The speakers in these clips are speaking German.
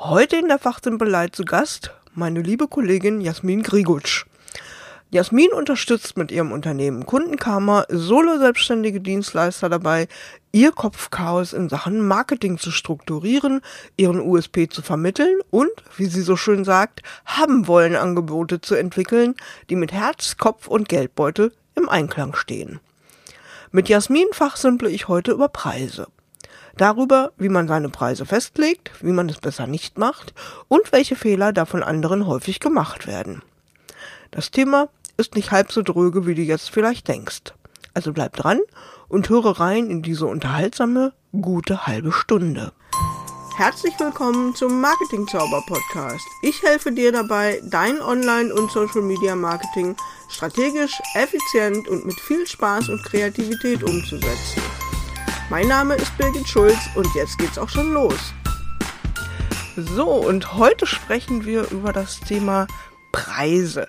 Heute in der Fachsimpelei zu Gast meine liebe Kollegin Jasmin Grigutsch. Jasmin unterstützt mit ihrem Unternehmen Kundenkarma solo-selbstständige Dienstleister dabei, ihr Kopfchaos in Sachen Marketing zu strukturieren, ihren USP zu vermitteln und, wie sie so schön sagt, haben wollen Angebote zu entwickeln, die mit Herz, Kopf und Geldbeutel im Einklang stehen. Mit Jasmin fachsimple ich heute über Preise darüber, wie man seine Preise festlegt, wie man es besser nicht macht und welche Fehler da von anderen häufig gemacht werden. Das Thema ist nicht halb so dröge, wie du jetzt vielleicht denkst. Also bleib dran und höre rein in diese unterhaltsame, gute halbe Stunde. Herzlich willkommen zum Marketing Zauber Podcast. Ich helfe dir dabei, dein Online- und Social Media Marketing strategisch, effizient und mit viel Spaß und Kreativität umzusetzen. Mein Name ist Birgit Schulz und jetzt geht's auch schon los. So, und heute sprechen wir über das Thema Preise.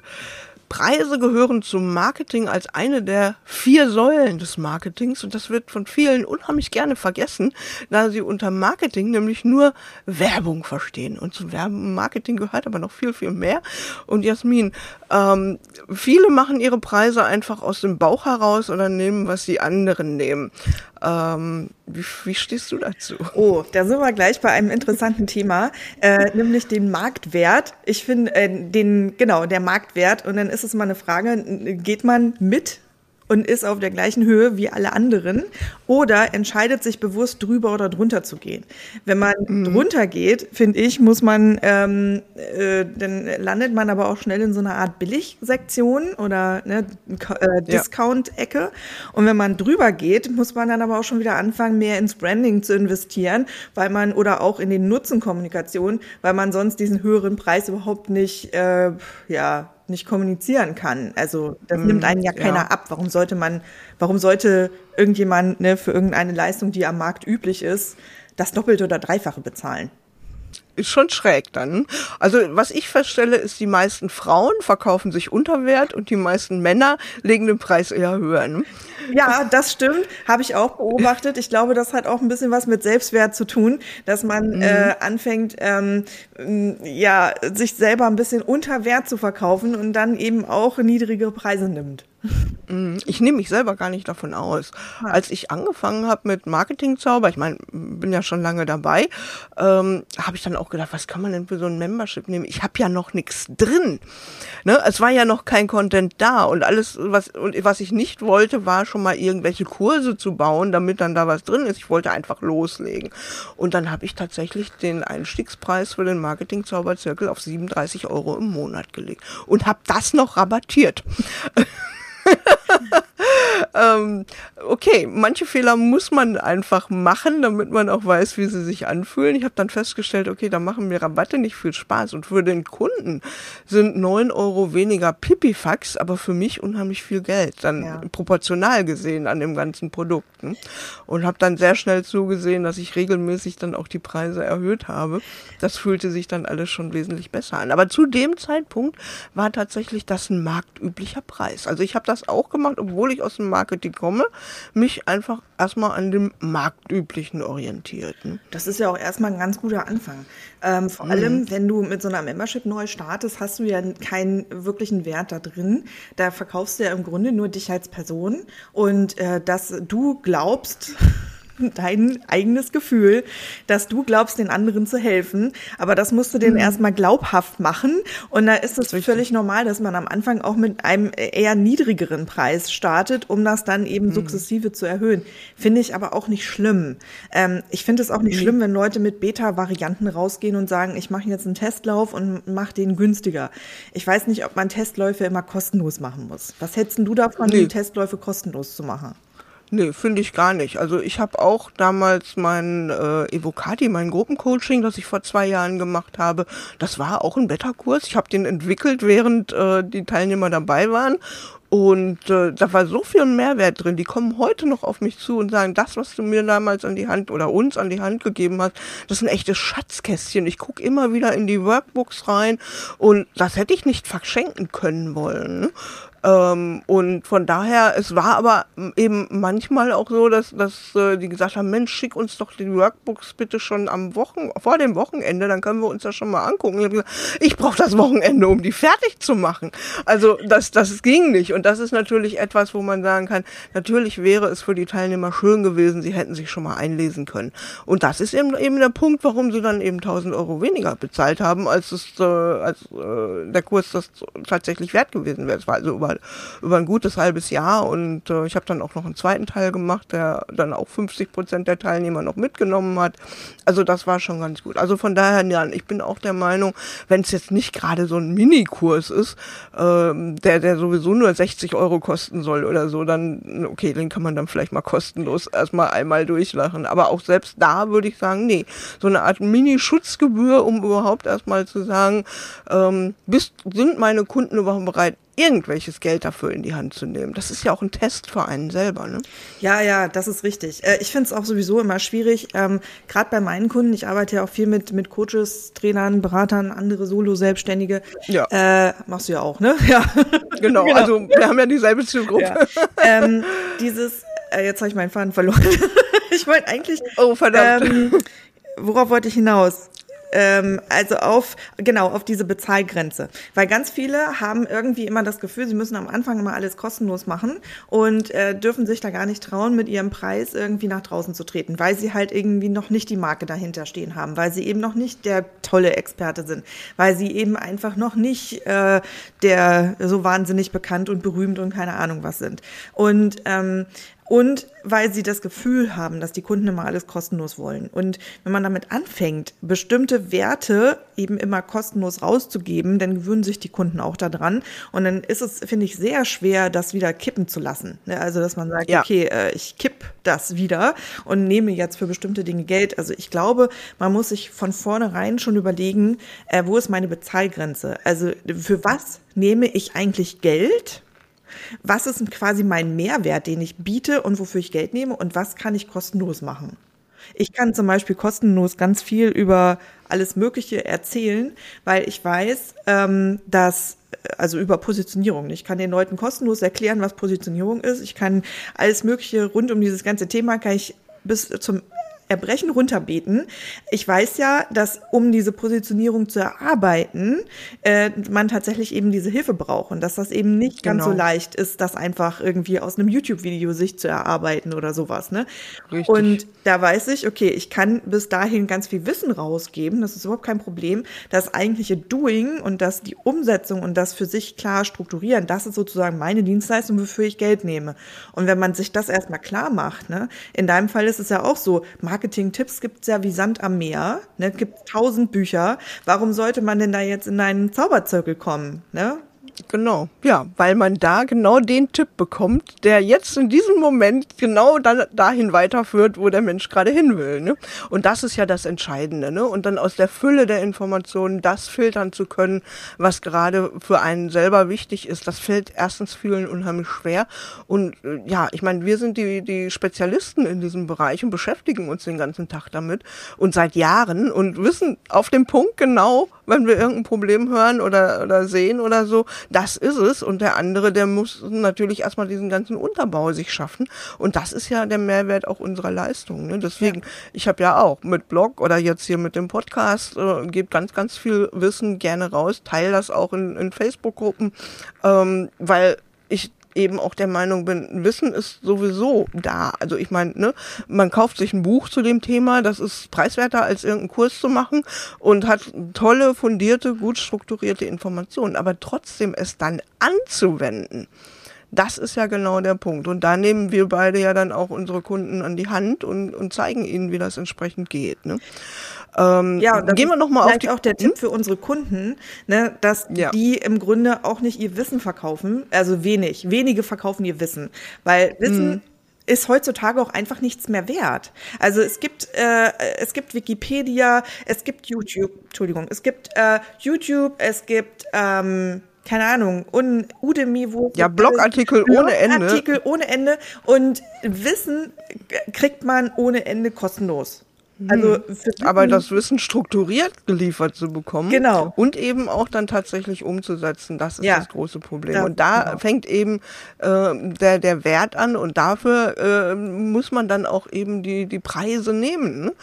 Preise gehören zum Marketing als eine der vier Säulen des Marketings und das wird von vielen unheimlich gerne vergessen, da sie unter Marketing nämlich nur Werbung verstehen. Und zum Marketing gehört aber noch viel, viel mehr. Und Jasmin, ähm, viele machen ihre Preise einfach aus dem Bauch heraus oder nehmen, was die anderen nehmen. Ähm, wie, wie stehst du dazu? Oh, da sind wir gleich bei einem interessanten Thema, äh, nämlich den Marktwert. Ich finde äh, den genau der Marktwert und dann ist es mal eine Frage: Geht man mit und ist auf der gleichen Höhe wie alle anderen oder entscheidet sich bewusst drüber oder drunter zu gehen. Wenn man mhm. drunter geht, finde ich, muss man, ähm, äh, dann landet man aber auch schnell in so einer Art Billigsektion oder ne, äh, Discount-Ecke. Und wenn man drüber geht, muss man dann aber auch schon wieder anfangen, mehr ins Branding zu investieren, weil man oder auch in den Nutzenkommunikation, weil man sonst diesen höheren Preis überhaupt nicht, äh, ja, nicht kommunizieren kann. Also das mm, nimmt einen ja keiner ja. ab. Warum sollte man, warum sollte irgendjemand ne, für irgendeine Leistung, die am Markt üblich ist, das Doppelte oder Dreifache bezahlen? ist schon schräg dann. Also was ich feststelle, ist, die meisten Frauen verkaufen sich unter Wert und die meisten Männer legen den Preis eher höher. Ne? Ja, das stimmt, habe ich auch beobachtet. Ich glaube, das hat auch ein bisschen was mit Selbstwert zu tun, dass man mhm. äh, anfängt, ähm, ja, sich selber ein bisschen unter Wert zu verkaufen und dann eben auch niedrigere Preise nimmt. Mhm. Ich nehme mich selber gar nicht davon aus. Als ich angefangen habe mit Marketingzauber, ich meine, bin ja schon lange dabei, ähm, habe ich dann auch gedacht, was kann man denn für so ein Membership nehmen? Ich habe ja noch nichts drin. Ne? Es war ja noch kein Content da und alles, was, und was ich nicht wollte, war schon mal irgendwelche Kurse zu bauen, damit dann da was drin ist. Ich wollte einfach loslegen. Und dann habe ich tatsächlich den Einstiegspreis für den Marketingzauberzirkel auf 37 Euro im Monat gelegt und habe das noch rabattiert. ähm, okay, manche Fehler muss man einfach machen, damit man auch weiß, wie sie sich anfühlen. Ich habe dann festgestellt, okay, da machen mir Rabatte nicht viel Spaß. Und für den Kunden sind neun Euro weniger Pipifax, aber für mich unheimlich viel Geld. Dann ja. proportional gesehen an dem ganzen Produkt. Ne? Und habe dann sehr schnell zugesehen, dass ich regelmäßig dann auch die Preise erhöht habe. Das fühlte sich dann alles schon wesentlich besser an. Aber zu dem Zeitpunkt war tatsächlich das ein marktüblicher Preis. Also ich habe das auch gemacht, obwohl ich aus dem Marketing komme, mich einfach erstmal an dem Marktüblichen orientierten. Das ist ja auch erstmal ein ganz guter Anfang. Ähm, vor mhm. allem, wenn du mit so einer Membership neu startest, hast du ja keinen wirklichen Wert da drin. Da verkaufst du ja im Grunde nur dich als Person und äh, dass du glaubst, dein eigenes Gefühl, dass du glaubst, den anderen zu helfen. Aber das musst du denen mhm. erstmal glaubhaft machen. Und da ist es völlig normal, dass man am Anfang auch mit einem eher niedrigeren Preis startet, um das dann eben mhm. sukzessive zu erhöhen. Finde ich aber auch nicht schlimm. Ähm, ich finde es auch nicht mhm. schlimm, wenn Leute mit Beta-Varianten rausgehen und sagen, ich mache jetzt einen Testlauf und mache den günstiger. Ich weiß nicht, ob man Testläufe immer kostenlos machen muss. Was hättest du davon, nee. Testläufe kostenlos zu machen? Nee, finde ich gar nicht. Also ich habe auch damals mein äh, Evocati, mein Gruppencoaching, das ich vor zwei Jahren gemacht habe, das war auch ein Beta-Kurs. Ich habe den entwickelt, während äh, die Teilnehmer dabei waren Und äh, da war so viel Mehrwert drin. Die kommen heute noch auf mich zu und sagen, das, was du mir damals an die Hand oder uns an die Hand gegeben hast, das ist ein echtes Schatzkästchen. Ich gucke immer wieder in die Workbooks rein und das hätte ich nicht verschenken können wollen. Ähm, und von daher, es war aber eben manchmal auch so, dass, dass äh, die gesagt haben, Mensch, schick uns doch die Workbooks bitte schon am Wochen, vor dem Wochenende, dann können wir uns das schon mal angucken. Ich, gesagt, ich brauche das Wochenende, um die fertig zu machen. Also das, das ging nicht. Und das ist natürlich etwas, wo man sagen kann, natürlich wäre es für die Teilnehmer schön gewesen, sie hätten sich schon mal einlesen können. Und das ist eben, eben der Punkt, warum sie dann eben 1000 Euro weniger bezahlt haben, als es, äh, als äh, der Kurs das tatsächlich wert gewesen wäre. Es war also über über, über ein gutes halbes Jahr und äh, ich habe dann auch noch einen zweiten Teil gemacht, der dann auch 50 Prozent der Teilnehmer noch mitgenommen hat. Also das war schon ganz gut. Also von daher, ja, ich bin auch der Meinung, wenn es jetzt nicht gerade so ein Minikurs ist, ähm, der, der sowieso nur 60 Euro kosten soll oder so, dann, okay, den kann man dann vielleicht mal kostenlos erstmal einmal durchlachen. Aber auch selbst da würde ich sagen, nee, so eine Art Mini-Schutzgebühr, um überhaupt erstmal zu sagen, ähm, bist, sind meine Kunden überhaupt bereit, irgendwelches Geld dafür in die Hand zu nehmen. Das ist ja auch ein Test für einen selber. Ne? Ja, ja, das ist richtig. Äh, ich finde es auch sowieso immer schwierig, ähm, gerade bei meinen Kunden, ich arbeite ja auch viel mit, mit Coaches, Trainern, Beratern, andere Solo-Selbstständige. Ja. Äh, machst du ja auch, ne? Ja. Genau, genau. also wir haben ja dieselbe Zielgruppe. Ja. Ähm, dieses, äh, jetzt habe ich meinen Faden verloren. ich wollte eigentlich. Oh, verdammt. Ähm, worauf wollte ich hinaus? Ähm, also auf genau auf diese Bezahlgrenze, weil ganz viele haben irgendwie immer das Gefühl, sie müssen am Anfang immer alles kostenlos machen und äh, dürfen sich da gar nicht trauen, mit ihrem Preis irgendwie nach draußen zu treten, weil sie halt irgendwie noch nicht die Marke dahinter stehen haben, weil sie eben noch nicht der tolle Experte sind, weil sie eben einfach noch nicht äh, der so wahnsinnig bekannt und berühmt und keine Ahnung was sind. Und ähm, und weil sie das Gefühl haben, dass die Kunden immer alles kostenlos wollen. Und wenn man damit anfängt, bestimmte Werte eben immer kostenlos rauszugeben, dann gewöhnen sich die Kunden auch daran. Und dann ist es, finde ich, sehr schwer, das wieder kippen zu lassen. Ne, also, dass man sagt, ja. okay, äh, ich kipp das wieder und nehme jetzt für bestimmte Dinge Geld. Also, ich glaube, man muss sich von vornherein schon überlegen, äh, wo ist meine Bezahlgrenze? Also, für was nehme ich eigentlich Geld? Was ist quasi mein Mehrwert, den ich biete und wofür ich Geld nehme und was kann ich kostenlos machen? Ich kann zum Beispiel kostenlos ganz viel über alles Mögliche erzählen, weil ich weiß, ähm, dass also über Positionierung. Ich kann den Leuten kostenlos erklären, was Positionierung ist. Ich kann alles Mögliche rund um dieses ganze Thema kann ich bis zum Erbrechen runterbeten. Ich weiß ja, dass um diese Positionierung zu erarbeiten, äh, man tatsächlich eben diese Hilfe braucht und dass das eben nicht genau. ganz so genau. leicht ist, das einfach irgendwie aus einem YouTube-Video sich zu erarbeiten oder sowas. Ne? Richtig. Und da weiß ich, okay, ich kann bis dahin ganz viel Wissen rausgeben, das ist überhaupt kein Problem. Das eigentliche Doing und das die Umsetzung und das für sich klar strukturieren, das ist sozusagen meine Dienstleistung, wofür ich Geld nehme. Und wenn man sich das erstmal klar macht, ne, in deinem Fall ist es ja auch so, Marketing-Tipps gibt es ja wie Sand am Meer. Ne? Gibt tausend Bücher. Warum sollte man denn da jetzt in einen Zauberzirkel kommen? Ne? Genau, ja, weil man da genau den Tipp bekommt, der jetzt in diesem Moment genau da, dahin weiterführt, wo der Mensch gerade hin will. Ne? Und das ist ja das Entscheidende. Ne? Und dann aus der Fülle der Informationen das filtern zu können, was gerade für einen selber wichtig ist, das fällt erstens vielen unheimlich schwer. Und äh, ja, ich meine, wir sind die, die Spezialisten in diesem Bereich und beschäftigen uns den ganzen Tag damit und seit Jahren und wissen auf dem Punkt genau, wenn wir irgendein Problem hören oder, oder sehen oder so, das ist es. Und der andere, der muss natürlich erstmal diesen ganzen Unterbau sich schaffen. Und das ist ja der Mehrwert auch unserer Leistung. Ne? Deswegen, ja. ich habe ja auch mit Blog oder jetzt hier mit dem Podcast, äh, gebe ganz, ganz viel Wissen gerne raus, teile das auch in, in Facebook-Gruppen, ähm, weil ich eben auch der Meinung bin, Wissen ist sowieso da. Also ich meine, ne, man kauft sich ein Buch zu dem Thema, das ist preiswerter als irgendeinen Kurs zu machen und hat tolle, fundierte, gut strukturierte Informationen. Aber trotzdem es dann anzuwenden, das ist ja genau der Punkt. Und da nehmen wir beide ja dann auch unsere Kunden an die Hand und, und zeigen ihnen, wie das entsprechend geht. Ne? Ähm, ja, gehen wir noch mal auf die auch der Tipp hm? für unsere Kunden, ne, dass ja. die im Grunde auch nicht ihr Wissen verkaufen, also wenig, wenige verkaufen ihr Wissen, weil Wissen hm ist heutzutage auch einfach nichts mehr wert. Also es gibt äh, es gibt Wikipedia, es gibt YouTube, Entschuldigung, es gibt äh, YouTube, es gibt ähm, keine Ahnung, un, Udemy, wo ja Blogartikel ohne Ende, Blogartikel ohne Ende und Wissen kriegt man ohne Ende kostenlos. Also hm. aber das Wissen strukturiert geliefert zu bekommen genau. und eben auch dann tatsächlich umzusetzen, das ist ja. das große Problem. Ja, und da genau. fängt eben äh, der der Wert an und dafür äh, muss man dann auch eben die die Preise nehmen. Ne?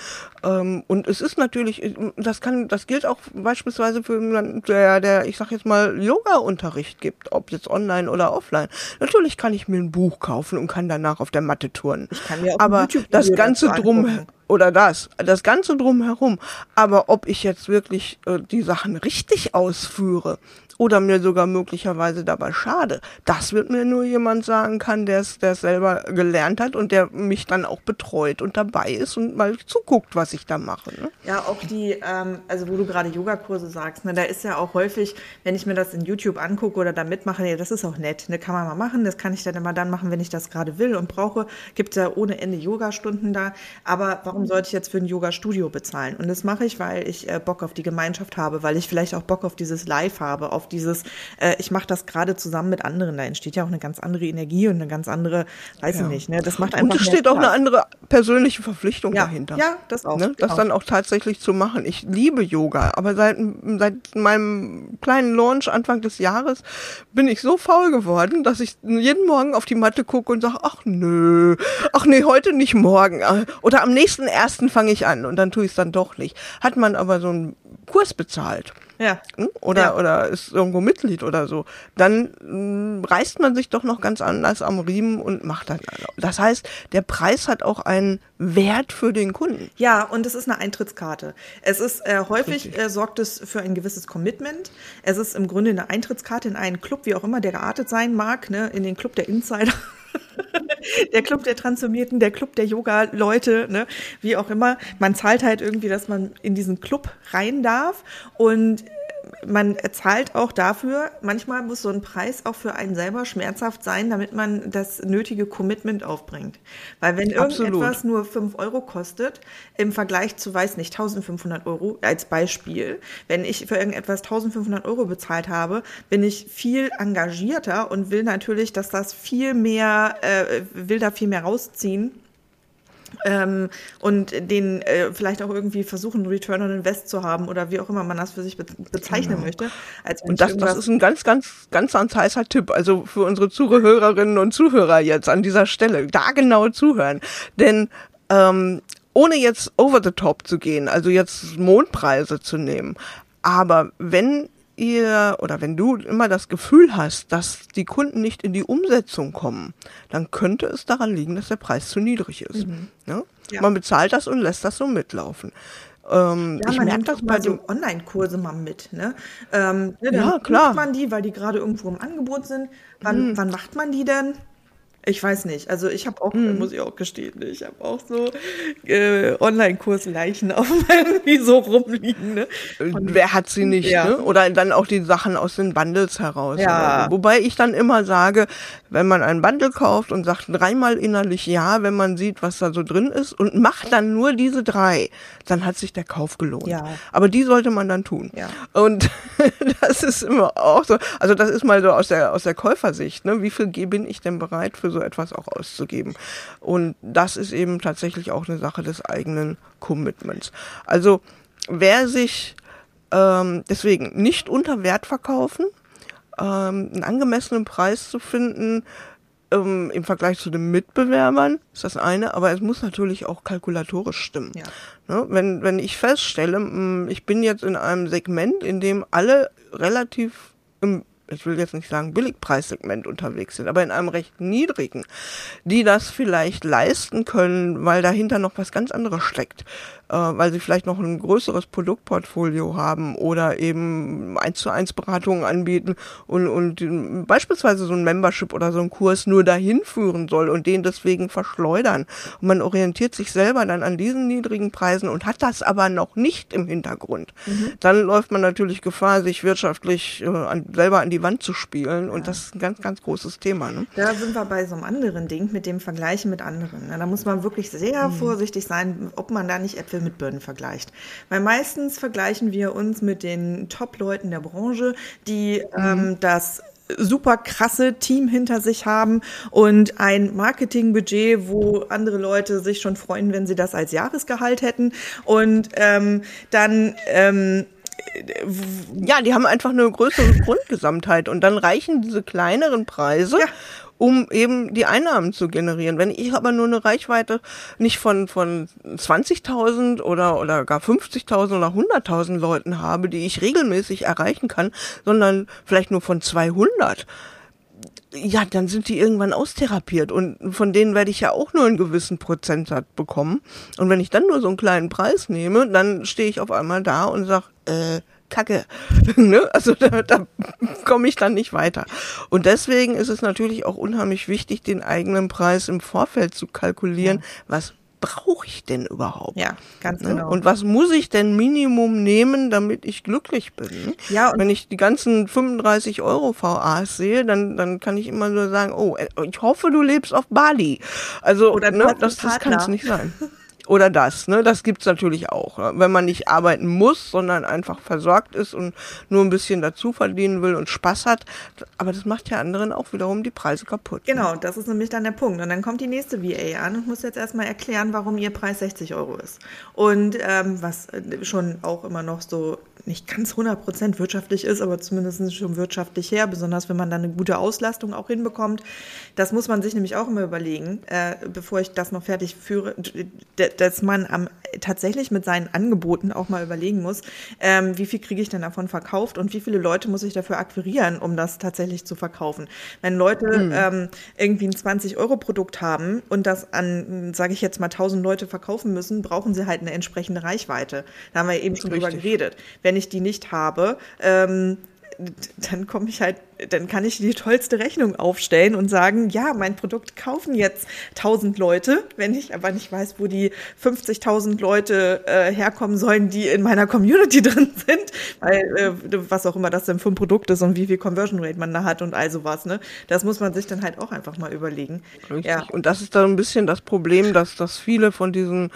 Ähm, und es ist natürlich, das kann, das gilt auch beispielsweise für jemanden, der, der, ich sag jetzt mal, Yoga-Unterricht gibt, ob jetzt online oder offline. Natürlich kann ich mir ein Buch kaufen und kann danach auf der Matte turnen. Ich kann mir auch Aber das Ganze drum oder das, das Ganze drumherum. Aber ob ich jetzt wirklich äh, die Sachen richtig ausführe oder mir sogar möglicherweise dabei schade, das wird mir nur jemand sagen kann, der es selber gelernt hat und der mich dann auch betreut und dabei ist und mal zuguckt, was ich da mache. Ne? Ja, auch die, ähm, also wo du gerade Yogakurse sagst, ne, da ist ja auch häufig, wenn ich mir das in YouTube angucke oder da mitmache, ja, das ist auch nett, ne, kann man mal machen, das kann ich dann immer dann machen, wenn ich das gerade will und brauche. Gibt ja ohne Ende Yogastunden da, aber warum sollte ich jetzt für ein Yoga-Studio bezahlen? Und das mache ich, weil ich äh, Bock auf die Gemeinschaft habe, weil ich vielleicht auch Bock auf dieses Live habe, auf dieses, äh, ich mache das gerade zusammen mit anderen. Da entsteht ja auch eine ganz andere Energie und eine ganz andere, weiß ja. ich nicht, ne? Das macht einfach. Und es steht auch eine andere persönliche Verpflichtung ja. dahinter. Ja, das auch. Ne? Das genau. dann auch tatsächlich zu machen. Ich liebe Yoga, aber seit, seit meinem kleinen Launch Anfang des Jahres bin ich so faul geworden, dass ich jeden Morgen auf die Matte gucke und sage, ach nö, ach nee, heute nicht morgen. Oder am nächsten ersten fange ich an und dann tue ich es dann doch nicht. Hat man aber so einen Kurs bezahlt ja. Hm? Oder, ja. oder ist irgendwo Mitglied oder so, dann mh, hm, reißt man sich doch noch ganz anders am Riemen und macht das. Das heißt, der Preis hat auch einen Wert für den Kunden. Ja, und es ist eine Eintrittskarte. Es ist äh, häufig äh, sorgt es für ein gewisses Commitment. Es ist im Grunde eine Eintrittskarte in einen Club, wie auch immer der geartet sein mag, ne, in den Club der Insider. Der Club der Transformierten, der Club der Yoga-Leute, ne, wie auch immer. Man zahlt halt irgendwie, dass man in diesen Club rein darf und man zahlt auch dafür, manchmal muss so ein Preis auch für einen selber schmerzhaft sein, damit man das nötige Commitment aufbringt. Weil wenn Absolut. irgendetwas nur 5 Euro kostet, im Vergleich zu, weiß nicht, 1500 Euro als Beispiel, wenn ich für irgendetwas 1500 Euro bezahlt habe, bin ich viel engagierter und will natürlich, dass das viel mehr, äh, will da viel mehr rausziehen ähm, und den äh, vielleicht auch irgendwie versuchen, Return on Invest zu haben oder wie auch immer man das für sich be bezeichnen genau. möchte. und das, das ist ein ganz, ganz, ganz, ganz heißer Tipp. Also für unsere Zuhörerinnen und Zuhörer jetzt an dieser Stelle, da genau zuhören. Denn ähm, ohne jetzt over the top zu gehen, also jetzt Mondpreise zu nehmen, aber wenn ihr oder wenn du immer das Gefühl hast, dass die Kunden nicht in die Umsetzung kommen, dann könnte es daran liegen, dass der Preis zu niedrig ist. Mhm. Ja? Ja. Man bezahlt das und lässt das so mitlaufen. Ähm, ja, ich man nimmt das mal so Online-Kurse mal mit. Ne? Ähm, ne, ja, klar. man die, weil die gerade irgendwo im Angebot sind. Wann, mhm. wann macht man die denn? Ich weiß nicht. Also ich habe auch, hm. muss ich auch gestehen, ich habe auch so äh, Online-Kursleichen auf meinem so rumliegen. Ne? Und Wer hat sie nicht? Ja. Ne? Oder dann auch die Sachen aus den Bundles heraus. Ja. Wobei ich dann immer sage, wenn man ein Bundle kauft und sagt dreimal innerlich ja, wenn man sieht, was da so drin ist und macht dann nur diese drei, dann hat sich der Kauf gelohnt. Ja. Aber die sollte man dann tun. Ja. Und das ist immer auch so, also das ist mal so aus der aus der Käufersicht, ne? Wie viel bin ich denn bereit für so etwas auch auszugeben? Und das ist eben tatsächlich auch eine Sache des eigenen Commitments. Also wer sich ähm, deswegen nicht unter Wert verkaufen, ähm, einen angemessenen Preis zu finden, ähm, im Vergleich zu den Mitbewerbern ist das eine, aber es muss natürlich auch kalkulatorisch stimmen. Ja. Ne? Wenn, wenn ich feststelle, hm, ich bin jetzt in einem Segment, in dem alle relativ im ich will jetzt nicht sagen Billigpreissegment unterwegs sind, aber in einem recht niedrigen, die das vielleicht leisten können, weil dahinter noch was ganz anderes steckt weil sie vielleicht noch ein größeres Produktportfolio haben oder eben eins zu eins Beratungen anbieten und, und beispielsweise so ein Membership oder so ein Kurs nur dahin führen soll und den deswegen verschleudern. Und man orientiert sich selber dann an diesen niedrigen Preisen und hat das aber noch nicht im Hintergrund. Mhm. Dann läuft man natürlich Gefahr, sich wirtschaftlich äh, an, selber an die Wand zu spielen und ja. das ist ein ganz, ganz großes Thema. Ne? Da sind wir bei so einem anderen Ding mit dem Vergleichen mit anderen. Da muss man wirklich sehr mhm. vorsichtig sein, ob man da nicht etwas Äpfel mit Birnen vergleicht. Weil meistens vergleichen wir uns mit den Top-Leuten der Branche, die mhm. ähm, das super krasse Team hinter sich haben und ein Marketingbudget, wo andere Leute sich schon freuen, wenn sie das als Jahresgehalt hätten. Und ähm, dann ähm, ja, die haben einfach eine größere Grundgesamtheit und dann reichen diese kleineren Preise. Ja um eben die Einnahmen zu generieren. Wenn ich aber nur eine Reichweite nicht von, von 20.000 oder, oder gar 50.000 oder 100.000 Leuten habe, die ich regelmäßig erreichen kann, sondern vielleicht nur von 200, ja, dann sind die irgendwann austherapiert und von denen werde ich ja auch nur einen gewissen Prozentsatz bekommen. Und wenn ich dann nur so einen kleinen Preis nehme, dann stehe ich auf einmal da und sag, äh, Kacke. ne? Also da, da komme ich dann nicht weiter. Und deswegen ist es natürlich auch unheimlich wichtig, den eigenen Preis im Vorfeld zu kalkulieren. Ja. Was brauche ich denn überhaupt? Ja, ganz ne? genau. Und was muss ich denn Minimum nehmen, damit ich glücklich bin? Ja. Wenn ich die ganzen 35 Euro VAs sehe, dann, dann kann ich immer nur sagen, oh, äh, ich hoffe, du lebst auf Bali. Also, Oder ne, das, das kann es nicht sein. Oder das, ne? Das gibt's natürlich auch. Ne? Wenn man nicht arbeiten muss, sondern einfach versorgt ist und nur ein bisschen dazu verdienen will und Spaß hat. Aber das macht ja anderen auch wiederum die Preise kaputt. Ne? Genau, ne? das ist nämlich dann der Punkt. Und dann kommt die nächste VA an und muss jetzt erstmal erklären, warum ihr Preis 60 Euro ist. Und ähm, was äh, schon auch immer noch so nicht ganz 100% wirtschaftlich ist, aber zumindest schon wirtschaftlich her, besonders wenn man dann eine gute Auslastung auch hinbekommt. Das muss man sich nämlich auch immer überlegen, äh, bevor ich das noch fertig führe, dass man am, tatsächlich mit seinen Angeboten auch mal überlegen muss, ähm, wie viel kriege ich denn davon verkauft und wie viele Leute muss ich dafür akquirieren, um das tatsächlich zu verkaufen. Wenn Leute mhm. ähm, irgendwie ein 20-Euro-Produkt haben und das an, sage ich jetzt mal, 1000 Leute verkaufen müssen, brauchen sie halt eine entsprechende Reichweite. Da haben wir eben schon Richtig. drüber geredet. Wenn ich die nicht habe, ähm, dann komme ich halt dann kann ich die tollste Rechnung aufstellen und sagen, ja, mein Produkt kaufen jetzt 1000 Leute, wenn ich aber nicht weiß, wo die 50.000 Leute äh, herkommen sollen, die in meiner Community drin sind, weil äh, was auch immer das denn für ein Produkt ist und wie viel Conversion Rate man da hat und all sowas, ne? Das muss man sich dann halt auch einfach mal überlegen. Richtig. Ja. Und das ist dann ein bisschen das Problem, dass, dass viele von diesen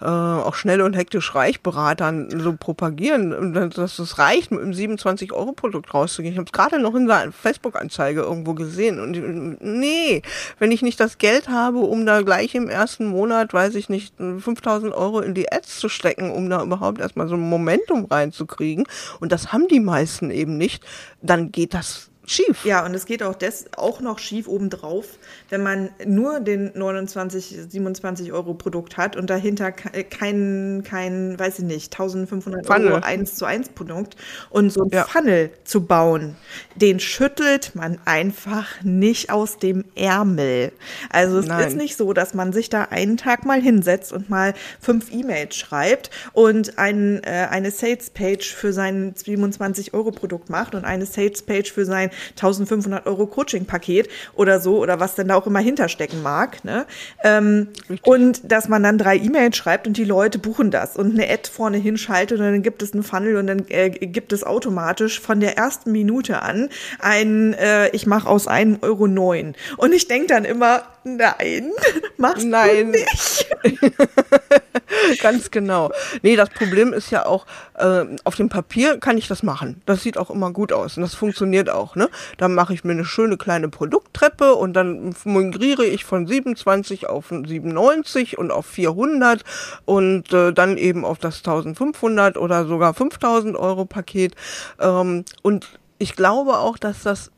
äh, auch schnell und hektisch Reichberatern so propagieren, dass es reicht, mit einem 27-Euro-Produkt rauszugehen. Ich habe es gerade noch in Facebook-Anzeige irgendwo gesehen. Und nee, wenn ich nicht das Geld habe, um da gleich im ersten Monat, weiß ich nicht, 5000 Euro in die Ads zu stecken, um da überhaupt erstmal so ein Momentum reinzukriegen, und das haben die meisten eben nicht, dann geht das schief. Ja, und es geht auch, des, auch noch schief obendrauf, wenn man nur den 29, 27 Euro Produkt hat und dahinter kein, kein, weiß ich nicht, 1500 Funnel. Euro 1 zu 1 Produkt und so ein ja. Funnel zu bauen, den schüttelt man einfach nicht aus dem Ärmel. Also es Nein. ist nicht so, dass man sich da einen Tag mal hinsetzt und mal fünf E-Mails schreibt und ein, äh, eine Sales Page für sein 27 Euro Produkt macht und eine Sales Page für sein 1500 Euro Coaching-Paket oder so oder was denn da auch immer hinterstecken mag. Ne? Ähm, und dass man dann drei E-Mails schreibt und die Leute buchen das und eine Ad vorne hinschaltet und dann gibt es einen Funnel und dann äh, gibt es automatisch von der ersten Minute an ein, äh, ich mache aus einem Euro neun. Und ich denke dann immer, nein, machst nein. du nicht. Ganz genau. Nee, das Problem ist ja auch, äh, auf dem Papier kann ich das machen. Das sieht auch immer gut aus und das funktioniert auch. Ne? Dann mache ich mir eine schöne kleine Produkttreppe und dann migriere ich von 27 auf 97 und auf 400 und äh, dann eben auf das 1500 oder sogar 5000 Euro Paket. Ähm, und ich glaube auch, dass das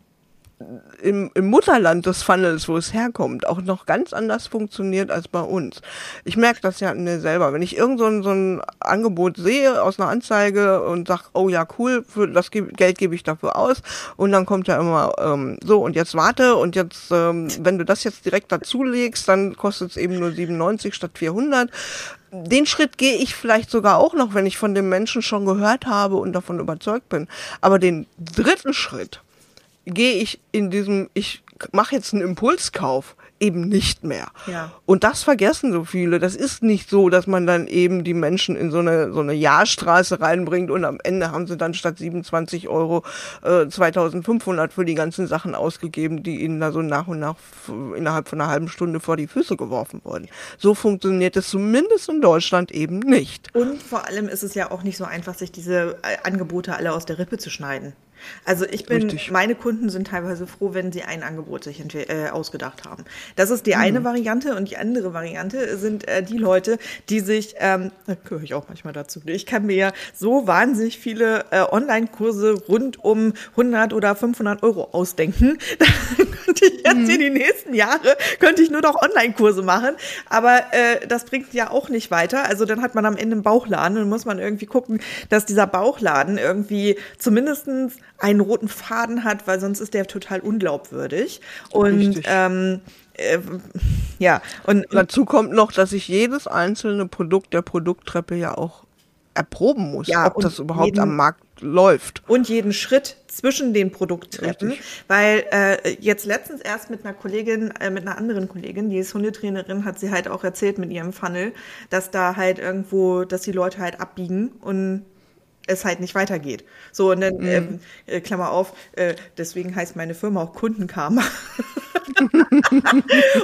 im, im Mutterland des Funnels, wo es herkommt, auch noch ganz anders funktioniert als bei uns. Ich merke das ja an mir selber. Wenn ich irgend so ein, so ein Angebot sehe aus einer Anzeige und sag, oh ja, cool, für das Geld gebe ich dafür aus und dann kommt ja immer ähm, so und jetzt warte und jetzt, ähm, wenn du das jetzt direkt dazulegst, dann kostet es eben nur 97 statt 400 den Schritt gehe ich vielleicht sogar auch noch, wenn ich von dem Menschen schon gehört habe und davon überzeugt bin. Aber den dritten Schritt, gehe ich in diesem, ich mache jetzt einen Impulskauf, eben nicht mehr. Ja. Und das vergessen so viele. Das ist nicht so, dass man dann eben die Menschen in so eine, so eine Jahrstraße reinbringt und am Ende haben sie dann statt 27 Euro äh, 2500 für die ganzen Sachen ausgegeben, die ihnen da so nach und nach innerhalb von einer halben Stunde vor die Füße geworfen wurden. So funktioniert es zumindest in Deutschland eben nicht. Und vor allem ist es ja auch nicht so einfach, sich diese äh, Angebote alle aus der Rippe zu schneiden. Also ich bin, Richtig. meine Kunden sind teilweise froh, wenn sie ein Angebot sich äh, ausgedacht haben. Das ist die eine Variante und die andere Variante sind äh, die Leute, die sich, ähm, da gehöre ich auch manchmal dazu. Ich kann mir ja so wahnsinnig viele äh, Online-Kurse rund um 100 oder 500 Euro ausdenken. Da könnte ich jetzt in die nächsten Jahre, könnte ich nur noch Online-Kurse machen. Aber äh, das bringt ja auch nicht weiter. Also dann hat man am Ende einen Bauchladen und muss man irgendwie gucken, dass dieser Bauchladen irgendwie zumindestens einen roten Faden hat, weil sonst ist der total unglaubwürdig. Und Richtig. ähm, äh, ja, und, Dazu kommt noch, dass ich jedes einzelne Produkt der Produkttreppe ja auch erproben muss, Ja, ob das überhaupt jeden- am Markt läuft. und jeden Schritt zwischen den Produkttreppen, Richtig. weil äh, jetzt letztens erst mit einer Kollegin, äh, mit einer anderen Kollegin, die ist Hundetrainerin, hat sie halt auch erzählt mit ihrem Funnel, dass da halt irgendwo, dass die Leute halt abbiegen und es halt nicht weitergeht. So, und dann, ähm, äh, Klammer auf, äh, deswegen heißt meine Firma auch Kundenkarma.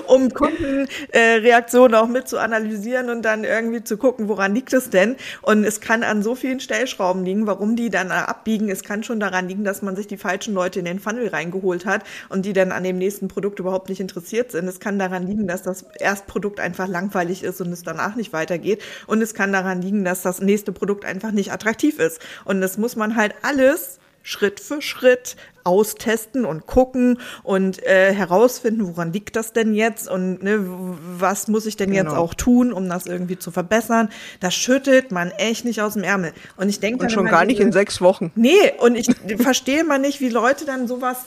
um Kundenreaktionen äh, auch mit zu analysieren und dann irgendwie zu gucken, woran liegt es denn? Und es kann an so vielen Stellschrauben liegen, warum die dann abbiegen. Es kann schon daran liegen, dass man sich die falschen Leute in den Funnel reingeholt hat und die dann an dem nächsten Produkt überhaupt nicht interessiert sind. Es kann daran liegen, dass das Erstprodukt einfach langweilig ist und es danach nicht weitergeht. Und es kann daran liegen, dass das nächste Produkt einfach nicht attraktiv ist. Und das muss man halt alles Schritt für Schritt austesten und gucken und äh, herausfinden, woran liegt das denn jetzt und ne, was muss ich denn jetzt Genau. auch tun, um das irgendwie zu verbessern. Das schüttelt man echt nicht aus dem Ärmel. Und ich denke schon gar nicht in sechs Wochen. Nee, und ich verstehe mal nicht, wie Leute dann sowas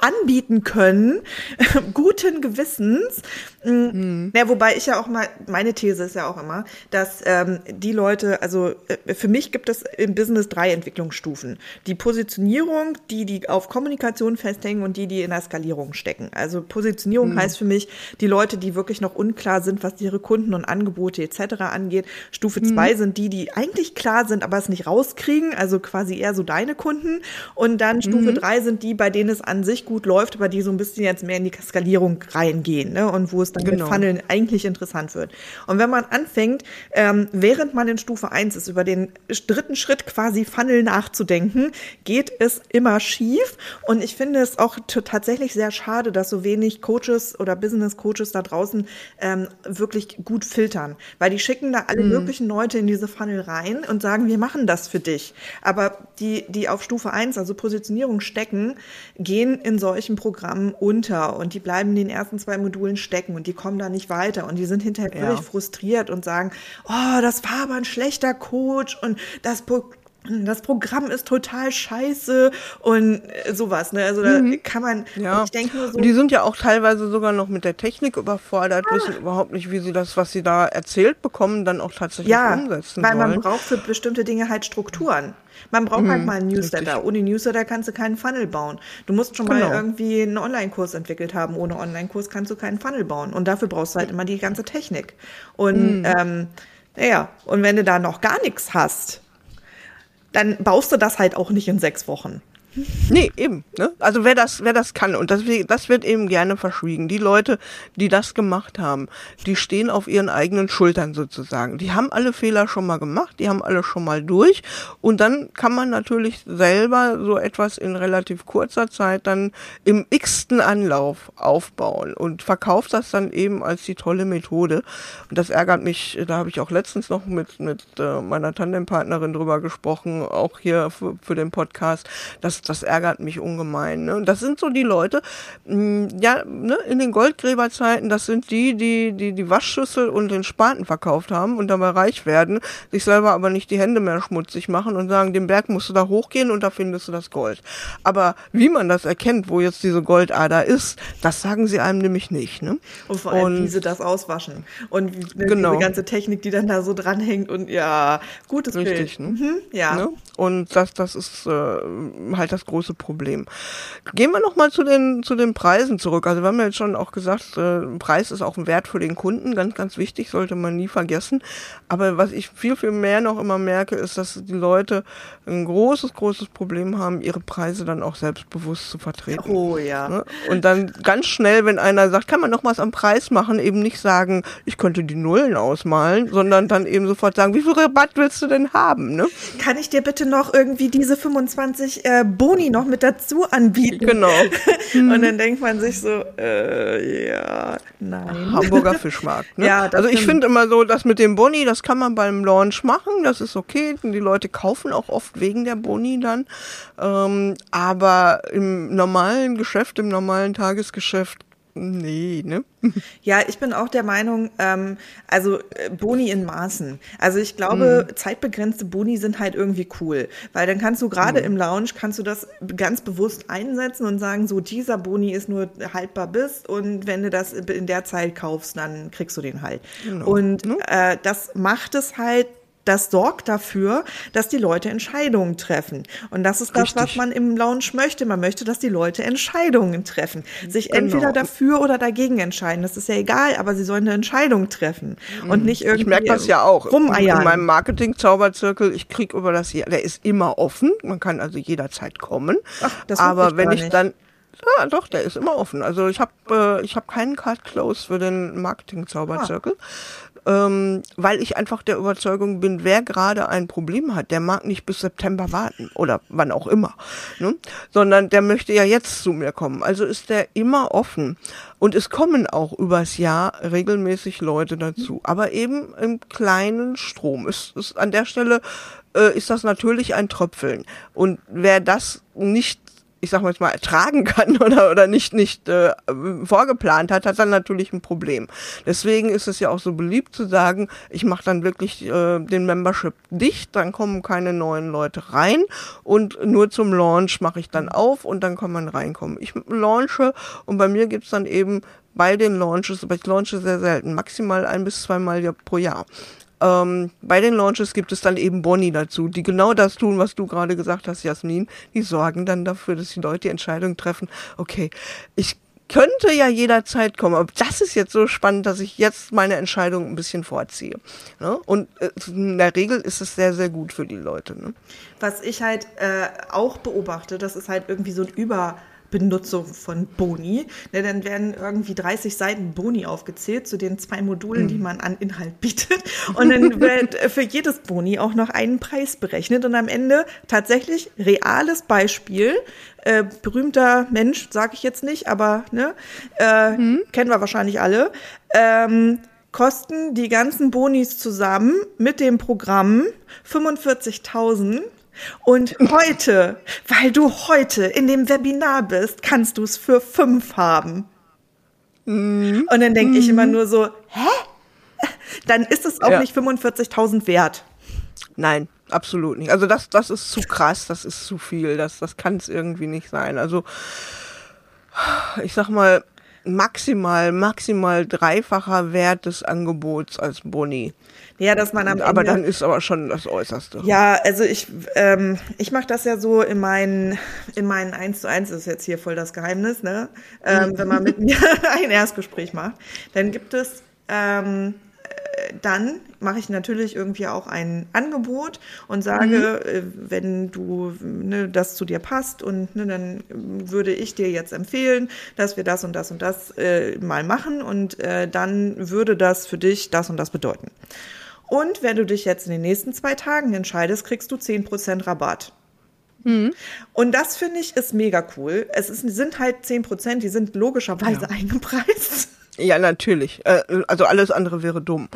anbieten können, guten Gewissens. Mhm. Ja, wobei ich ja auch mal, meine These ist ja auch immer, dass ähm, die Leute, also äh, für mich gibt es im Business drei Entwicklungsstufen. Die Positionierung, die, die auf Kommunikation festhängen und die, die in der Skalierung stecken. Also Positionierung heißt für mich, die Leute, die wirklich noch unklar sind, was ihre Kunden und Angebote etc. angeht. Stufe zwei sind die, die eigentlich klar sind, aber es nicht rauskriegen, also quasi eher so deine Kunden. Und dann Stufe drei sind die, bei denen es an sich gut läuft, aber die so ein bisschen jetzt mehr in die Skalierung reingehen ne? und wo es dann Genau. mit Funneln eigentlich interessant wird. Und wenn man anfängt, ähm, während man in Stufe eins ist, über den dritten Schritt quasi Funnel nachzudenken, geht es immer schief. Und ich finde es auch tatsächlich sehr schade, dass so wenig Coaches oder Business Coaches da draußen ähm, wirklich gut filtern, weil die schicken da alle möglichen Leute in diese Funnel rein und sagen, wir machen das für dich. Aber die, die auf Stufe eins, also Positionierung stecken, gehen in solchen Programmen unter und die bleiben in den ersten zwei Modulen stecken und die kommen da nicht weiter und die sind hinterher Ja. völlig frustriert und sagen, oh, das war aber ein schlechter Coach und das Pro das Programm ist total scheiße und äh, sowas, ne? Also da kann man, Ja. ich denke nur so, Und die sind ja auch teilweise sogar noch mit der Technik überfordert, wissen überhaupt nicht, wie sie das, was sie da erzählt bekommen, dann auch tatsächlich ja, umsetzen weil man sollen. braucht für bestimmte Dinge halt Strukturen. Man braucht halt mal einen Newsletter. Mhm, richtig. Ohne Newsletter kannst du keinen Funnel bauen. Du musst schon mal Genau. irgendwie einen Online-Kurs entwickelt haben. Ohne Online-Kurs kannst du keinen Funnel bauen. Und dafür brauchst du halt immer die ganze Technik. Und Mhm. ähm, naja, und wenn du da noch gar nichts hast, dann baust du das halt auch nicht in sechs Wochen. Nee, eben. Ne? Also wer das, wer das kann, und das, das wird eben gerne verschwiegen. Die Leute, die das gemacht haben, die stehen auf ihren eigenen Schultern sozusagen. Die haben alle Fehler schon mal gemacht, die haben alle schon mal durch. Und dann kann man natürlich selber so etwas in relativ kurzer Zeit dann im x-ten Anlauf aufbauen und verkauft das dann eben als die tolle Methode. Und das ärgert mich, da habe ich auch letztens noch mit, mit äh, meiner Tandempartnerin drüber gesprochen, auch hier für, für den Podcast. Das, das ärgert mich ungemein. Ne? Und das sind so die Leute, mh, ja, ne, in den Goldgräberzeiten, das sind die, die, die die Waschschüssel und den Spaten verkauft haben und dabei reich werden, sich selber aber nicht die Hände mehr schmutzig machen und sagen, den Berg musst du da hochgehen und da findest du das Gold. Aber wie man das erkennt, wo jetzt diese Goldader ist, das sagen sie einem nämlich nicht. Ne? Und vor allem, Und- wie sie das auswaschen. Und wie, ne, Genau. diese ganze Technik, die dann da so dranhängt. Und ja, gutes Richtig, Bild. ne? Mhm, ja. Ne? Und das, das ist äh, halt das große Problem. Gehen wir nochmal zu den, zu den Preisen zurück. Also wir haben ja jetzt schon auch gesagt, äh, Preis ist auch ein Wert für den Kunden, ganz, ganz wichtig, sollte man nie vergessen. Aber was ich viel, viel mehr noch immer merke, ist, dass die Leute ein großes, großes Problem haben, ihre Preise dann auch selbstbewusst zu vertreten. Oh ja. Ne? Und dann ganz schnell, wenn einer sagt, kann man noch was am Preis machen, eben nicht sagen, ich könnte die Nullen ausmalen, sondern dann eben sofort sagen, wie viel Rabatt willst du denn haben? Ne? Kann ich dir bitte noch irgendwie diese 25 äh, Boni noch mit dazu anbieten? Genau. Und dann denkt man sich so, äh, ja, nein. Hamburger Fischmarkt. Ne? Ja, also ich finde immer so, das mit dem Boni, das kann man beim Launch machen, das ist okay. Die Leute kaufen auch oft wegen der Boni dann. Ähm, aber im normalen Geschäft, im normalen Tagesgeschäft, nee, ne? Ja, ich bin auch der Meinung, ähm, also äh, Boni in Maßen. Also ich glaube, zeitbegrenzte Boni sind halt irgendwie cool, weil dann kannst du gerade im Lounge, kannst du das ganz bewusst einsetzen und sagen, so dieser Boni ist nur haltbar bis und wenn du das in der Zeit kaufst, dann kriegst du den halt. Und äh, das macht es halt das sorgt dafür, dass die Leute Entscheidungen treffen. Und das ist das, Richtig. was man im Lounge möchte. Man möchte, dass die Leute Entscheidungen treffen. Sich Genau. entweder dafür oder dagegen entscheiden. Das ist ja egal, aber sie sollen eine Entscheidung treffen. Und nicht irgendwie Ich merke das ja auch. rumeiern. In meinem Marketing-Zauberzirkel, ich krieg über das Jahr, der ist immer offen. Man kann also jederzeit kommen. Ach, das Aber wenn ich nicht. dann ja, doch, der ist immer offen. Also ich habe äh, ich habe keinen Card Close für den Marketing-Zauberzirkel, ähm, weil ich einfach der Überzeugung bin, wer gerade ein Problem hat, der mag nicht bis September warten oder wann auch immer, ne? sondern der möchte ja jetzt zu mir kommen. Also ist der immer offen. Und es kommen auch übers Jahr regelmäßig Leute dazu, aber eben im kleinen Strom. Es ist an der Stelle äh, ist das natürlich ein Tröpfeln. Und wer das nicht ich sag mal jetzt mal, ertragen kann oder, oder nicht, nicht äh, vorgeplant hat, hat dann natürlich ein Problem. Deswegen ist es ja auch so beliebt zu sagen, ich mache dann wirklich äh, den Membership dicht, dann kommen keine neuen Leute rein und nur zum Launch mache ich dann auf und dann kann man reinkommen. Ich launche und bei mir gibt's dann eben bei den Launches, aber ich launche sehr selten, maximal ein bis zweimal pro Jahr. Ähm, bei den Launches gibt es dann eben Boni dazu, die genau das tun, was du gerade gesagt hast, Jasmin. Die sorgen dann dafür, dass die Leute die Entscheidung treffen, okay, ich könnte ja jederzeit kommen, aber das ist jetzt so spannend, dass ich jetzt meine Entscheidung ein bisschen vorziehe. Ne? Und äh, in der Regel ist es sehr, sehr gut für die Leute. Ne? Was ich halt äh, auch beobachte, das ist halt irgendwie so ein Überbenutzung von Boni. Ne, dann werden irgendwie 30 Seiten Boni aufgezählt zu den zwei Modulen, die man an Inhalt bietet. Und dann wird für jedes Boni auch noch einen Preis berechnet. Und am Ende tatsächlich reales Beispiel. Äh, berühmter Mensch, sage ich jetzt nicht, aber ne, äh, kennen wir wahrscheinlich alle. Ähm, kosten die ganzen Bonis zusammen mit dem Programm 45.000. Und heute, weil du heute in dem Webinar bist, kannst du es für fünf haben. Und dann denke ich immer nur so, hä? Dann ist es auch Ja. nicht 45.000 wert. Nein, absolut nicht. Also das, das ist zu krass, das ist zu viel, das, das kann es irgendwie nicht sein. Also ich sag mal, maximal, maximal dreifacher Wert des Angebots als Boni. Ja, dass man am Aber Ende dann ist aber schon das Äußerste. Ja, also ich, ähm, ich mache das ja so in meinen, in meinen 1 zu 1 ist jetzt hier voll das Geheimnis, ne? Ähm, wenn man mit mir ein Erstgespräch macht, dann gibt es, ähm, äh, dann mache ich natürlich irgendwie auch ein Angebot und sage, äh, wenn du ne, das zu dir passt und ne, dann würde ich dir jetzt empfehlen, dass wir das und das und das äh, mal machen und äh, dann würde das für dich das und das bedeuten. Und wenn du dich jetzt in den nächsten zwei Tagen entscheidest, kriegst du 10% Rabatt. Und das finde ich ist mega cool. Es ist, sind halt 10%, die sind logischerweise eingepreist. Ja, natürlich. Äh, Also alles andere wäre dumm.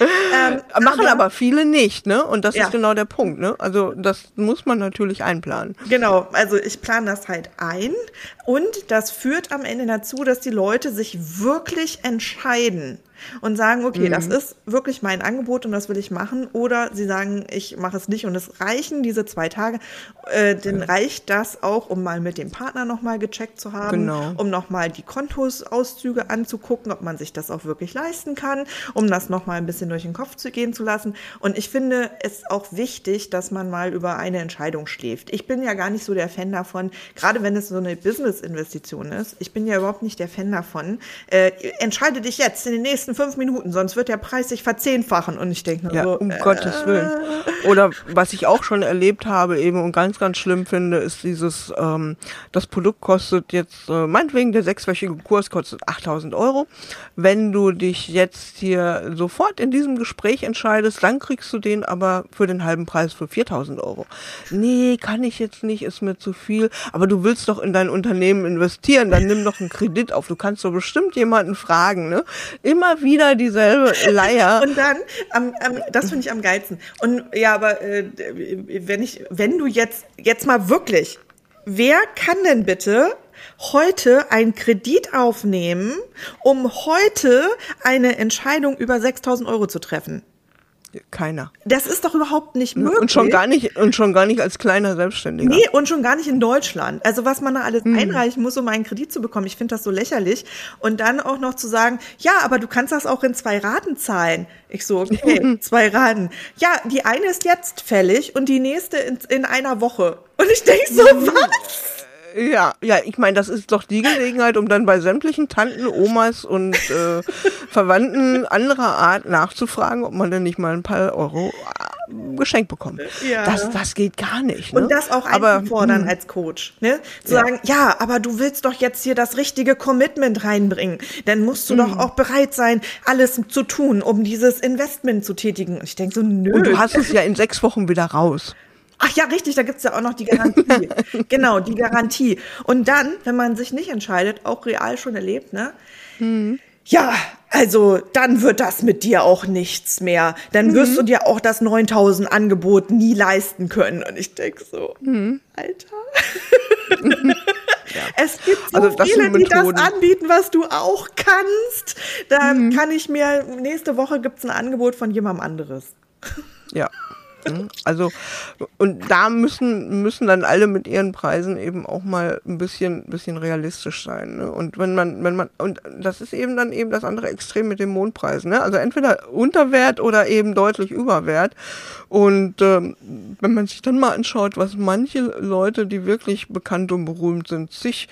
Ähm, Machen aber viele nicht, ne? Und das Ja. ist genau der Punkt, ne? Also das muss man natürlich einplanen. Genau, also ich plane das halt ein und das führt am Ende dazu, dass die Leute sich wirklich entscheiden. Und sagen, okay, mhm. das ist wirklich mein Angebot und das will ich machen. Oder sie sagen, ich mache es nicht und es reichen diese zwei Tage. Äh, dann reicht das auch, um mal mit dem Partner nochmal gecheckt zu haben, genau. um nochmal die Kontosauszüge anzugucken, ob man sich das auch wirklich leisten kann, um das nochmal ein bisschen durch den Kopf zu gehen zu lassen. Und ich finde es auch wichtig, dass man mal über eine Entscheidung schläft. Ich bin ja gar nicht so der Fan davon, gerade wenn es so eine Business-Investition ist. Ich bin ja überhaupt nicht der Fan davon. Äh, entscheide dich jetzt in den nächsten fünf Minuten, sonst wird der Preis sich verzehnfachen. Und ich denke ja, so, um äh, Gottes Willen. Oder was ich auch schon erlebt habe eben und ganz, ganz schlimm finde, ist dieses, ähm, das Produkt kostet jetzt, äh, meinetwegen der sechswöchige Kurs kostet 8000 Euro. Wenn du dich jetzt hier sofort in diesem Gespräch entscheidest, dann kriegst du den aber für den halben Preis für 4000 Euro. Nee, kann ich jetzt nicht, ist mir zu viel. Aber du willst doch in dein Unternehmen investieren, dann nimm doch einen Kredit auf. Du kannst doch bestimmt jemanden fragen, ne? Immer wieder dieselbe Leier. Und dann, ähm, ähm, das finde ich am geilsten. Und ja, aber äh, wenn ich, wenn du jetzt, jetzt mal wirklich, wer kann denn bitte heute einen Kredit aufnehmen, um heute eine Entscheidung über 6000 Euro zu treffen? Keiner. Das ist doch überhaupt nicht möglich. Und schon gar nicht, und schon gar nicht als kleiner Selbstständiger. Nee, und schon gar nicht in Deutschland. Also was man da alles hm. einreichen muss, um einen Kredit zu bekommen. Ich finde das so lächerlich. Und dann auch noch zu sagen, ja, aber du kannst das auch in zwei Raten zahlen. Ich so, okay, zwei Raten. Ja, die eine ist jetzt fällig und die nächste in, in einer Woche. Und ich denke so, hm. was? Ja, ja, ich meine, das ist doch die Gelegenheit, um dann bei sämtlichen Tanten, Omas und äh, Verwandten anderer Art nachzufragen, ob man denn nicht mal ein paar Euro äh, geschenkt bekommt. Ja. Das, das geht gar nicht. Ne? Und das auch einzufordern hm. als Coach. Ne? Zu ja. sagen, ja, aber du willst doch jetzt hier das richtige Commitment reinbringen. Dann musst du hm. doch auch bereit sein, alles zu tun, um dieses Investment zu tätigen. Und ich denke so, nö. Und du hast es ja in sechs Wochen wieder raus. Ach ja, richtig, da gibt's ja auch noch die Garantie. genau, die Garantie. Und dann, wenn man sich nicht entscheidet, auch real schon erlebt, ne? Mhm. Ja, also dann wird das mit dir auch nichts mehr. Dann mhm. wirst du dir auch das 9000 Angebot nie leisten können. Und ich denk so, mhm. Alter. Ja. Es gibt so also viele, die das anbieten, was du auch kannst. Da mhm. kann ich mir, nächste Woche gibt's ein Angebot von jemandem anderes. Ja, Ne? Also, und da müssen, müssen dann alle mit ihren Preisen eben auch mal ein bisschen, bisschen realistisch sein. Ne? Und wenn man, wenn man, und das ist eben dann eben das andere Extrem mit den Mondpreisen. Ne? Also entweder Unterwert oder eben deutlich Überwert. Und ähm, wenn man sich dann mal anschaut, was manche Leute, die wirklich bekannt und berühmt sind, sich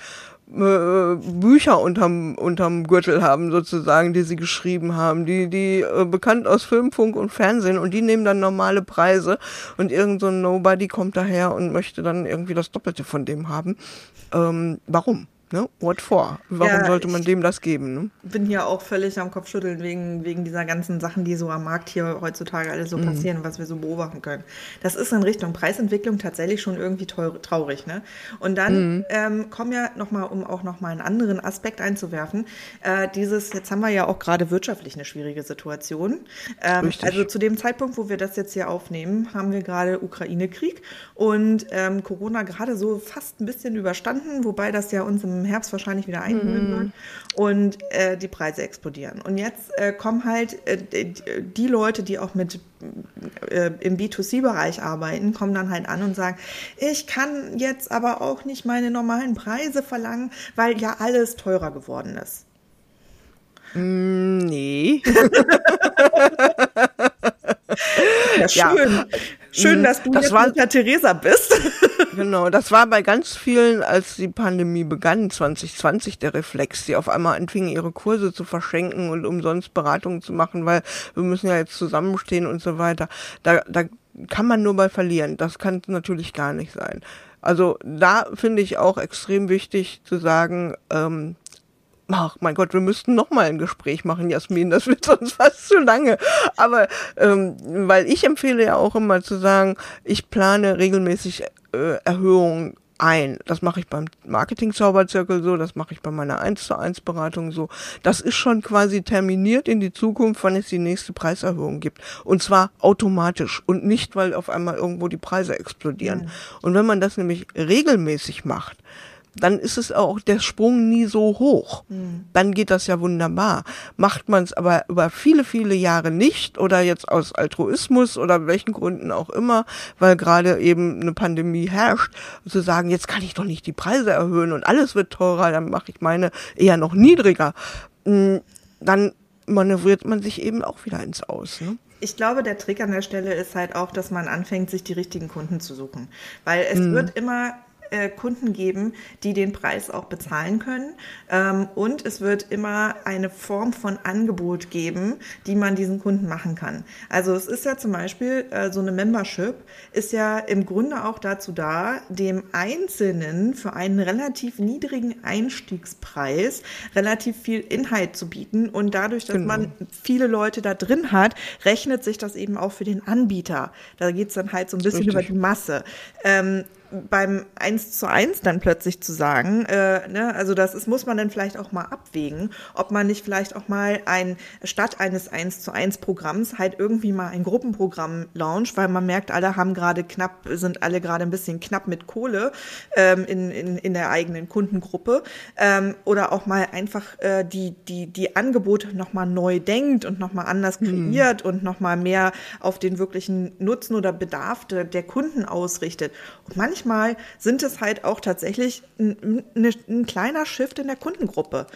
äh, Bücher unterm, unterm Gürtel haben, sozusagen, die sie geschrieben haben, die, die äh, bekannt aus Film, Funk und Fernsehen und die nehmen dann normale Preise und irgend so ein Nobody kommt daher und möchte dann irgendwie das Doppelte von dem haben. Ähm, warum? Ne? What for? Warum ja, sollte man dem das geben? Ne? bin hier auch völlig am Kopfschütteln wegen, wegen dieser ganzen Sachen, die so am Markt hier heutzutage alles so mhm. passieren, was wir so beobachten können. Das ist in Richtung Preisentwicklung tatsächlich schon irgendwie traurig. Ne? Und dann mhm. ähm, kommen ja nochmal, um auch nochmal einen anderen Aspekt einzuwerfen, äh, dieses, jetzt haben wir ja auch gerade wirtschaftlich eine schwierige Situation. Ähm, also zu dem Zeitpunkt, wo wir das jetzt hier aufnehmen, haben wir gerade Ukraine-Krieg und ähm, Corona gerade so fast ein bisschen überstanden, wobei das ja uns im im Herbst wahrscheinlich wieder einholen mhm. und äh, die Preise explodieren. Und jetzt äh, kommen halt äh, die Leute, die auch mit äh, im B2C-Bereich arbeiten, kommen dann halt an und sagen, ich kann jetzt aber auch nicht meine normalen Preise verlangen, weil ja alles teurer geworden ist. Mm, nee. ja, schön. Ja. Schön, mhm. dass du das jetzt war, Theresa bist. genau, das war bei ganz vielen, als die Pandemie begann, 2020, der Reflex, die auf einmal anfingen, ihre Kurse zu verschenken und umsonst Beratungen zu machen, weil wir müssen ja jetzt zusammenstehen und so weiter. Da, da kann man nur bei verlieren. Das kann natürlich gar nicht sein. Also da finde ich auch extrem wichtig zu sagen, ähm, ach mein Gott, wir müssten noch mal ein Gespräch machen, Jasmin, das wird sonst fast zu lange. Aber ähm, weil ich empfehle ja auch immer zu sagen, ich plane regelmäßig äh, Erhöhungen ein. Das mache ich beim Marketing-Zauberzirkel so, das mache ich bei meiner 1 zu 1 Beratung so. Das ist schon quasi terminiert in die Zukunft, wann es die nächste Preiserhöhung gibt. Und zwar automatisch und nicht, weil auf einmal irgendwo die Preise explodieren. Mhm. Und wenn man das nämlich regelmäßig macht, dann ist es auch der Sprung nie so hoch. Mhm. Dann geht das ja wunderbar. Macht man es aber über viele, viele Jahre nicht oder jetzt aus Altruismus oder welchen Gründen auch immer, weil gerade eben eine Pandemie herrscht, zu sagen, jetzt kann ich doch nicht die Preise erhöhen und alles wird teurer, dann mache ich meine eher noch niedriger. Mm, dann manövriert man sich eben auch wieder ins Aus. Ne? ich glaube, der Trick an der Stelle ist halt auch, dass man anfängt, sich die richtigen Kunden zu suchen. Weil es mhm. wird immer äh, Kunden geben, die den Preis auch bezahlen können. Ähm, und es wird immer eine Form von Angebot geben, die man diesen Kunden machen kann. Also es ist ja zum Beispiel äh, so eine Membership ist ja im Grunde auch dazu da, dem Einzelnen für einen relativ niedrigen Einstiegspreis relativ viel Inhalt zu bieten. Und dadurch, dass genau. man viele Leute da drin hat, rechnet sich das eben auch für den Anbieter. Da geht es dann halt so ein bisschen Richtig. über die Masse. Ähm, beim eins zu eins dann plötzlich zu sagen, äh, ne, also das ist, muss man dann vielleicht auch mal abwägen, ob man nicht vielleicht auch mal ein statt eines eins zu eins Programms halt irgendwie mal ein Gruppenprogramm launcht, weil man merkt, alle haben gerade knapp, sind alle gerade ein bisschen knapp mit Kohle ähm, in, in, in der eigenen Kundengruppe ähm, oder auch mal einfach äh, die, die, die Angebote nochmal neu denkt und nochmal anders hm. kreiert hm. und nochmal mehr auf den wirklichen Nutzen oder Bedarf der, der Kunden ausrichtet. Und manchmal manchmal sind es halt auch tatsächlich ein, ein, ein kleiner Shift in der Kundengruppe.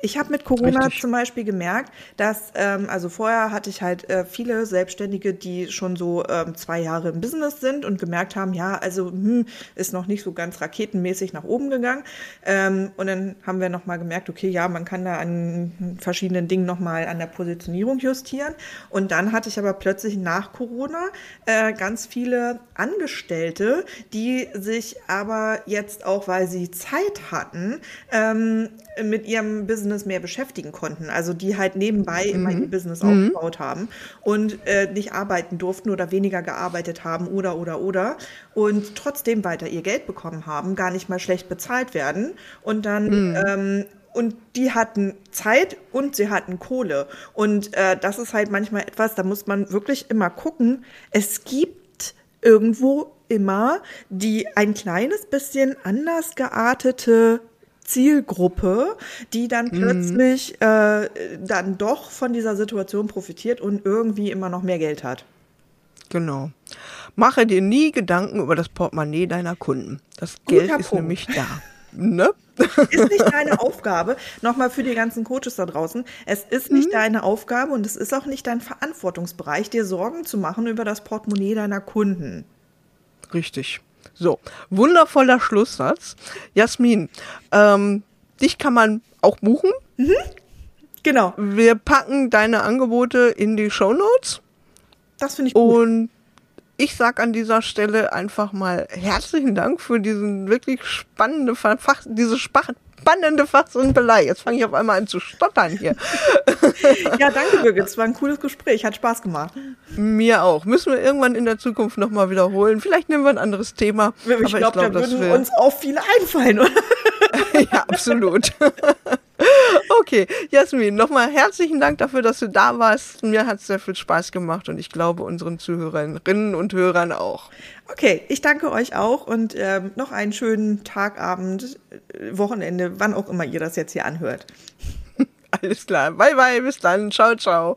Ich habe mit Corona Richtig. zum Beispiel gemerkt, dass, ähm, also vorher hatte ich halt äh, viele Selbstständige, die schon so ähm, zwei Jahre im Business sind und gemerkt haben, ja, also hm, ist noch nicht so ganz raketenmäßig nach oben gegangen. Ähm, und dann haben wir nochmal gemerkt, okay, ja, man kann da an verschiedenen Dingen nochmal an der Positionierung justieren. Und dann hatte ich aber plötzlich nach Corona äh, ganz viele Angestellte, die sich aber jetzt auch, weil sie Zeit hatten, ähm, mit ihrem Business mehr beschäftigen konnten. Also die halt nebenbei mhm. immer ihr Business mhm. aufgebaut haben und äh, nicht arbeiten durften oder weniger gearbeitet haben oder oder oder und trotzdem weiter ihr Geld bekommen haben, gar nicht mal schlecht bezahlt werden und dann mhm. ähm, und die hatten Zeit und sie hatten Kohle. Und äh, das ist halt manchmal etwas, da muss man wirklich immer gucken. Es gibt irgendwo immer die ein kleines bisschen anders geartete Zielgruppe, die dann mhm. plötzlich äh, dann doch von dieser Situation profitiert und irgendwie immer noch mehr Geld hat. Genau. Mache dir nie Gedanken über das Portemonnaie deiner Kunden. Das Guter Geld ist Punkt. nämlich da. Ne? Ist nicht deine Aufgabe, nochmal für die ganzen Coaches da draußen, es ist nicht mhm. deine Aufgabe und es ist auch nicht dein Verantwortungsbereich, dir Sorgen zu machen über das Portemonnaie deiner Kunden. Richtig. So, wundervoller Schlusssatz. Jasmin, ähm, dich kann man auch buchen. Mhm. Genau. Wir packen deine Angebote in die Show Notes. Das finde ich gut. Und ich sag an dieser Stelle einfach mal herzlichen Dank für diesen wirklich spannende diese spannende Fachsimpelei. Jetzt fange ich auf einmal an zu stottern hier. ja, danke Birgit. Es war ein cooles Gespräch. Hat Spaß gemacht. Mir auch. Müssen wir irgendwann in der Zukunft nochmal wiederholen. Vielleicht nehmen wir ein anderes Thema. Ich glaube, glaub, da würden wir uns auch viele einfallen, oder? ja, absolut. Okay, Jasmin, nochmal herzlichen Dank dafür, dass du da warst. Mir hat es sehr viel Spaß gemacht und ich glaube unseren Zuhörerinnen und Hörern auch. Okay, ich danke euch auch und ähm, noch einen schönen Tag, Abend, Wochenende, wann auch immer ihr das jetzt hier anhört. Alles klar. Bye bye, bis dann. Ciao, ciao.